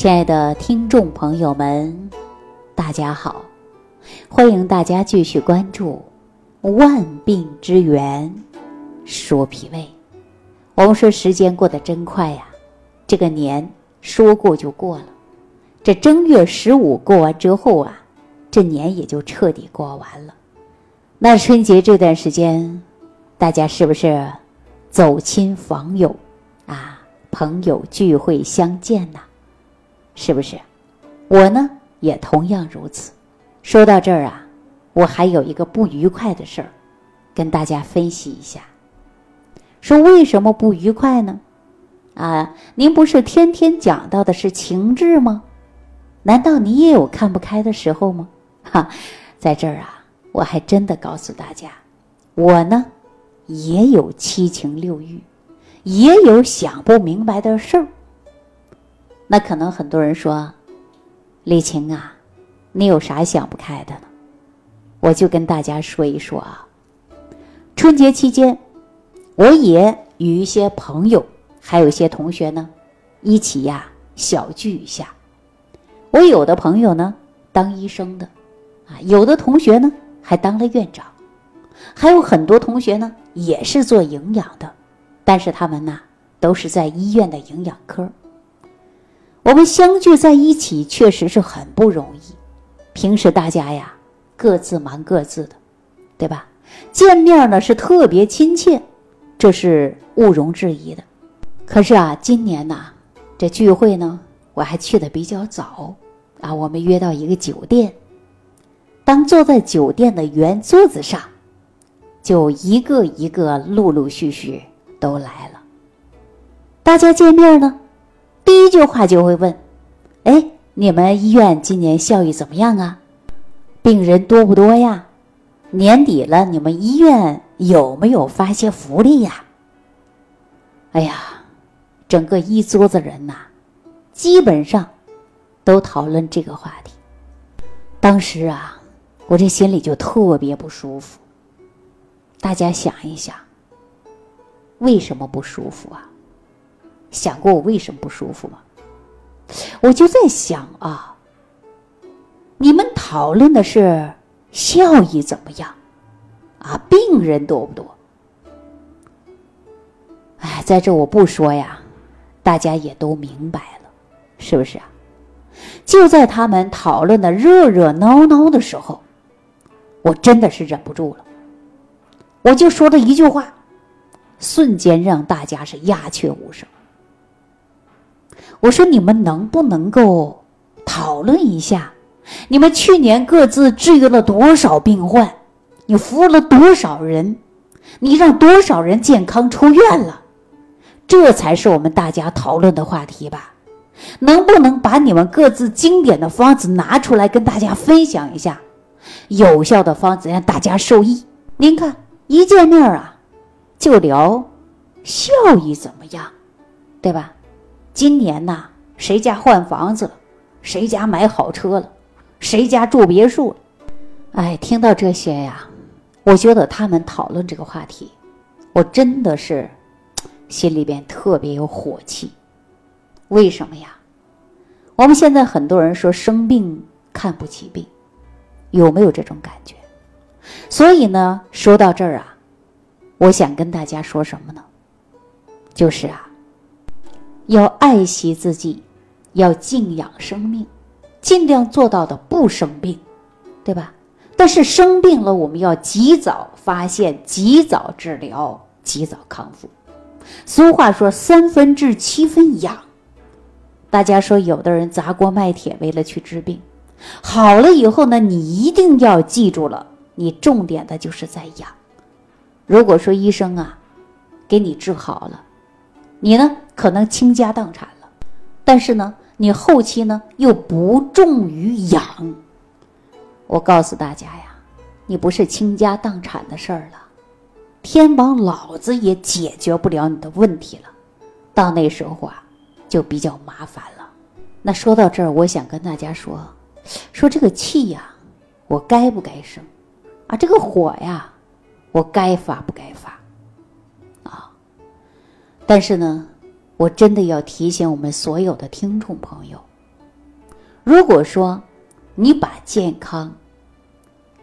亲爱的听众朋友们，大家好！欢迎大家继续关注《万病之源说脾胃》。我们说时间过得真快呀，这个年说过就过了。这正月十五过完之后啊，这年也就彻底过完了。那春节这段时间，大家是不是走亲访友啊？朋友聚会相见呐？是不是？我呢也同样如此。说到这儿啊，我还有一个不愉快的事儿，跟大家分析一下。说为什么不愉快呢？啊，您不是天天讲到的是情志吗？难道你也有看不开的时候吗？哈，在这儿啊，我还真的告诉大家，我呢也有七情六欲，也有想不明白的事儿。那可能很多人说，李晴啊，你有啥想不开的呢？我就跟大家说一说啊。春节期间，我也与一些朋友，还有一些同学呢，一起呀小聚一下。我有的朋友呢当医生的，啊，有的同学呢还当了院长，还有很多同学呢也是做营养的，但是他们呢都是在医院的营养科。我们相聚在一起，确实是很不容易。平时大家呀，各自忙各自的，对吧？见面呢是特别亲切，这是毋庸置疑的。可是啊，今年呐，这聚会呢，我还去的比较早啊。我们约到一个酒店，当坐在酒店的圆桌子上，就一个一个陆陆续续都来了。大家见面呢。第一句话就会问：“哎，你们医院今年效益怎么样啊？病人多不多呀？年底了，你们医院有没有发些福利呀？”哎呀，整个一桌子人呐，基本上都讨论这个话题。当时啊，我这心里就特别不舒服。大家想一想，为什么不舒服啊？想过我为什么不舒服吗？我就在想啊，你们讨论的是效益怎么样，啊，病人多不多？哎，在这我不说呀，大家也都明白了，是不是啊？就在他们讨论的热热闹闹的时候，我真的是忍不住了，我就说了一句话，瞬间让大家是鸦雀无声。我说：“你们能不能够讨论一下，你们去年各自治愈了多少病患？你服务了多少人？你让多少人健康出院了？这才是我们大家讨论的话题吧？能不能把你们各自经典的方子拿出来跟大家分享一下？有效的方子让大家受益。您看，一见面啊，就聊效益怎么样，对吧？”今年呐，谁家换房子了？谁家买好车了？谁家住别墅了？哎，听到这些呀，我觉得他们讨论这个话题，我真的是 心里边特别有火气。为什么呀？我们现在很多人说生病看不起病，有没有这种感觉？所以呢，说到这儿啊，我想跟大家说什么呢？就是啊。要爱惜自己，要静养生命，尽量做到的不生病，对吧？但是生病了，我们要及早发现、及早治疗、及早康复。俗话说“三分治，七分养”。大家说，有的人砸锅卖铁为了去治病，好了以后呢，你一定要记住了，你重点的就是在养。如果说医生啊，给你治好了。你呢，可能倾家荡产了，但是呢，你后期呢又不重于养。我告诉大家呀，你不是倾家荡产的事儿了，天王老子也解决不了你的问题了，到那时候啊，就比较麻烦了。那说到这儿，我想跟大家说，说这个气呀，我该不该生？啊，这个火呀，我该发不该发？但是呢，我真的要提醒我们所有的听众朋友，如果说你把健康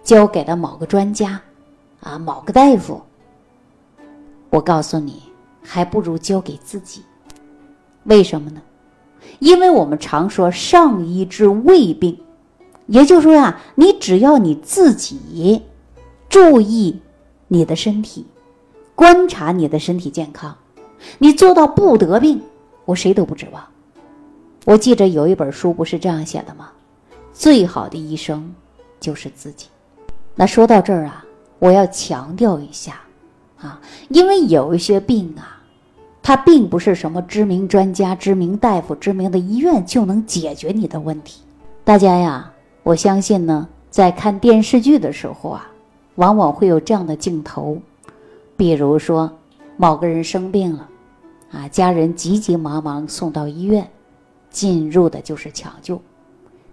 交给了某个专家，啊，某个大夫，我告诉你，还不如交给自己。为什么呢？因为我们常说上医治未病，也就是说呀，你只要你自己注意你的身体，观察你的身体健康，你做到不得病，我谁都不指望。我记着有一本书不是这样写的吗？最好的医生就是自己。那说到这儿啊，我要强调一下啊，因为有一些病啊。它并不是什么知名专家、知名大夫、知名的医院就能解决你的问题。大家呀，我相信呢，在看电视剧的时候啊，往往会有这样的镜头，比如说某个人生病了，啊，家人急急忙忙送到医院，进入的就是抢救，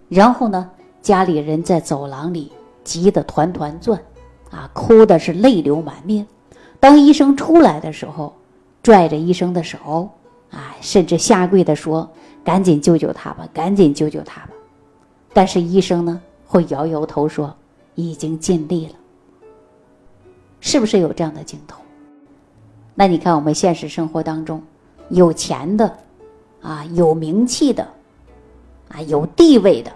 然后呢，家里人在走廊里急得团团转，啊，哭的是泪流满面。当医生出来的时候，拽着医生的手，啊，甚至下跪的说：“赶紧救救他吧，赶紧救救他吧。”但是医生呢，会摇摇头说：“已经尽力了。”是不是有这样的镜头？那你看，我们现实生活当中，有钱的，啊，有名气的，啊，有地位的，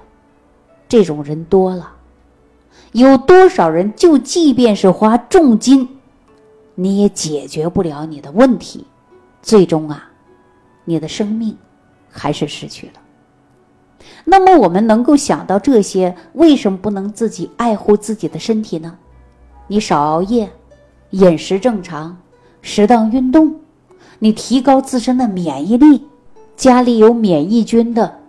这种人多了，有多少人就即便是花重金？你也解决不了你的问题，最终啊，你的生命还是失去了。那么我们能够想到这些，为什么不能自己爱护自己的身体呢？你少熬夜，饮食正常，适当运动，你提高自身的免疫力。家里有免疫菌的，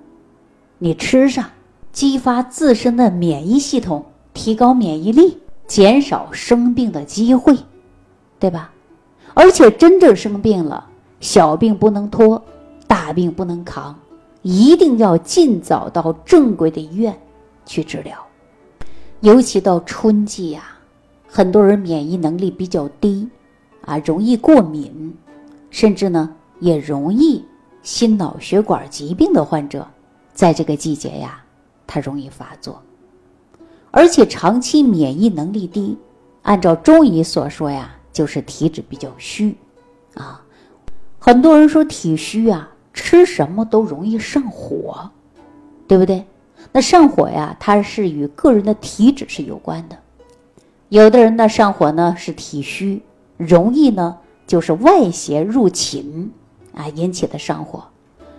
你吃上，激发自身的免疫系统，提高免疫力，减少生病的机会。对吧？而且真正生病了，小病不能拖，大病不能扛，一定要尽早到正规的医院去治疗。尤其到春季呀，很多人免疫能力比较低，啊，容易过敏，甚至呢也容易心脑血管疾病的患者，在这个季节呀，它容易发作。而且长期免疫能力低，按照中医所说呀。就是体质比较虚，啊，很多人说体虚啊，吃什么都容易上火，对不对？那上火呀，它是与个人的体质是有关的。有的人呢上火呢是体虚，容易呢就是外邪入侵啊引起的上火。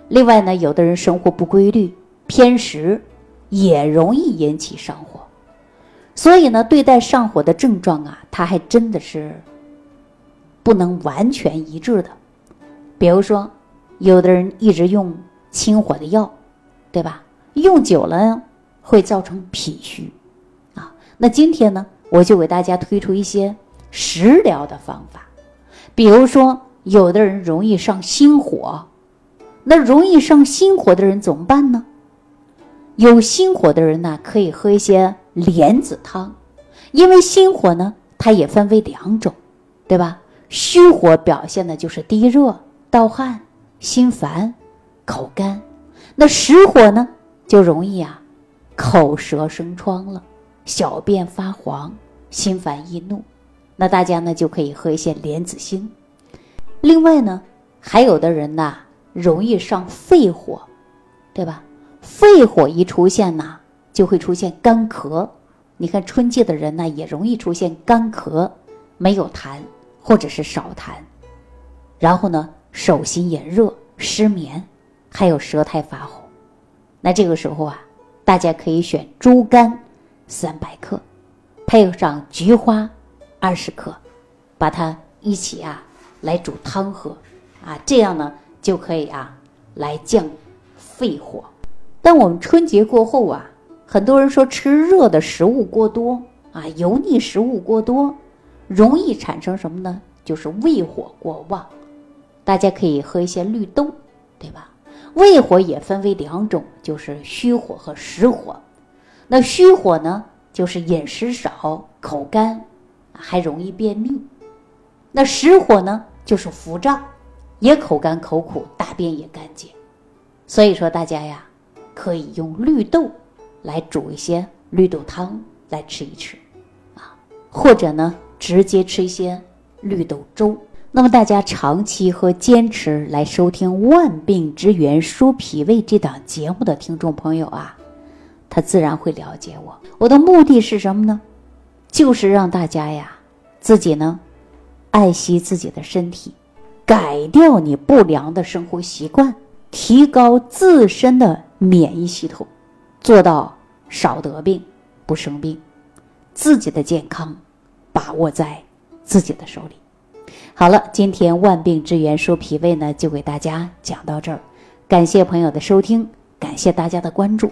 另外呢，有的人生活不规律、偏食，也容易引起上火。所以呢，对待上火的症状啊，它还真的是。不能完全一致的，比如说，有的人一直用清火的药，对吧？用久了会造成脾虚，啊，那今天呢，我就给大家推出一些食疗的方法。比如说，有的人容易上心火，那容易上心火的人怎么办呢？有心火的人呢，可以喝一些莲子汤，因为心火呢，它也分为两种，对吧？虚火表现的就是低热、盗汗、心烦、口干；那实火呢，就容易啊，口舌生疮了，小便发黄，心烦易怒。那大家呢就可以喝一些莲子心。另外呢，还有的人呐，容易上肺火，对吧？肺火一出现呢，就会出现干咳。你看春季的人呢，也容易出现干咳，没有痰。或者是少痰，然后呢，手心也热、失眠，还有舌苔发红。那这个时候啊，大家可以选猪肝三百克，配上菊花二十克，把它一起啊来煮汤喝啊，这样呢就可以啊来降肺火。但我们春节过后啊，很多人说吃热的食物过多啊，油腻食物过多。容易产生什么呢？就是胃火过旺，大家可以喝一些绿豆，对吧？胃火也分为两种，就是虚火和实火。那虚火呢，就是饮食少、口干，还容易便秘；那实火呢，就是腹胀，也口干口苦，大便也干结。所以说大家呀，可以用绿豆来煮一些绿豆汤来吃一吃，啊，或者呢直接吃一些绿豆粥。那么大家长期和坚持来收听《万病之源说脾胃》这档节目的听众朋友啊，他自然会了解我。我的目的是什么呢？就是让大家呀，自己呢，爱惜自己的身体，改掉你不良的生活习惯，提高自身的免疫系统，做到少得病，不生病，自己的健康把握在自己的手里。好了，今天万病之源说脾胃呢，就给大家讲到这儿。感谢朋友的收听，感谢大家的关注。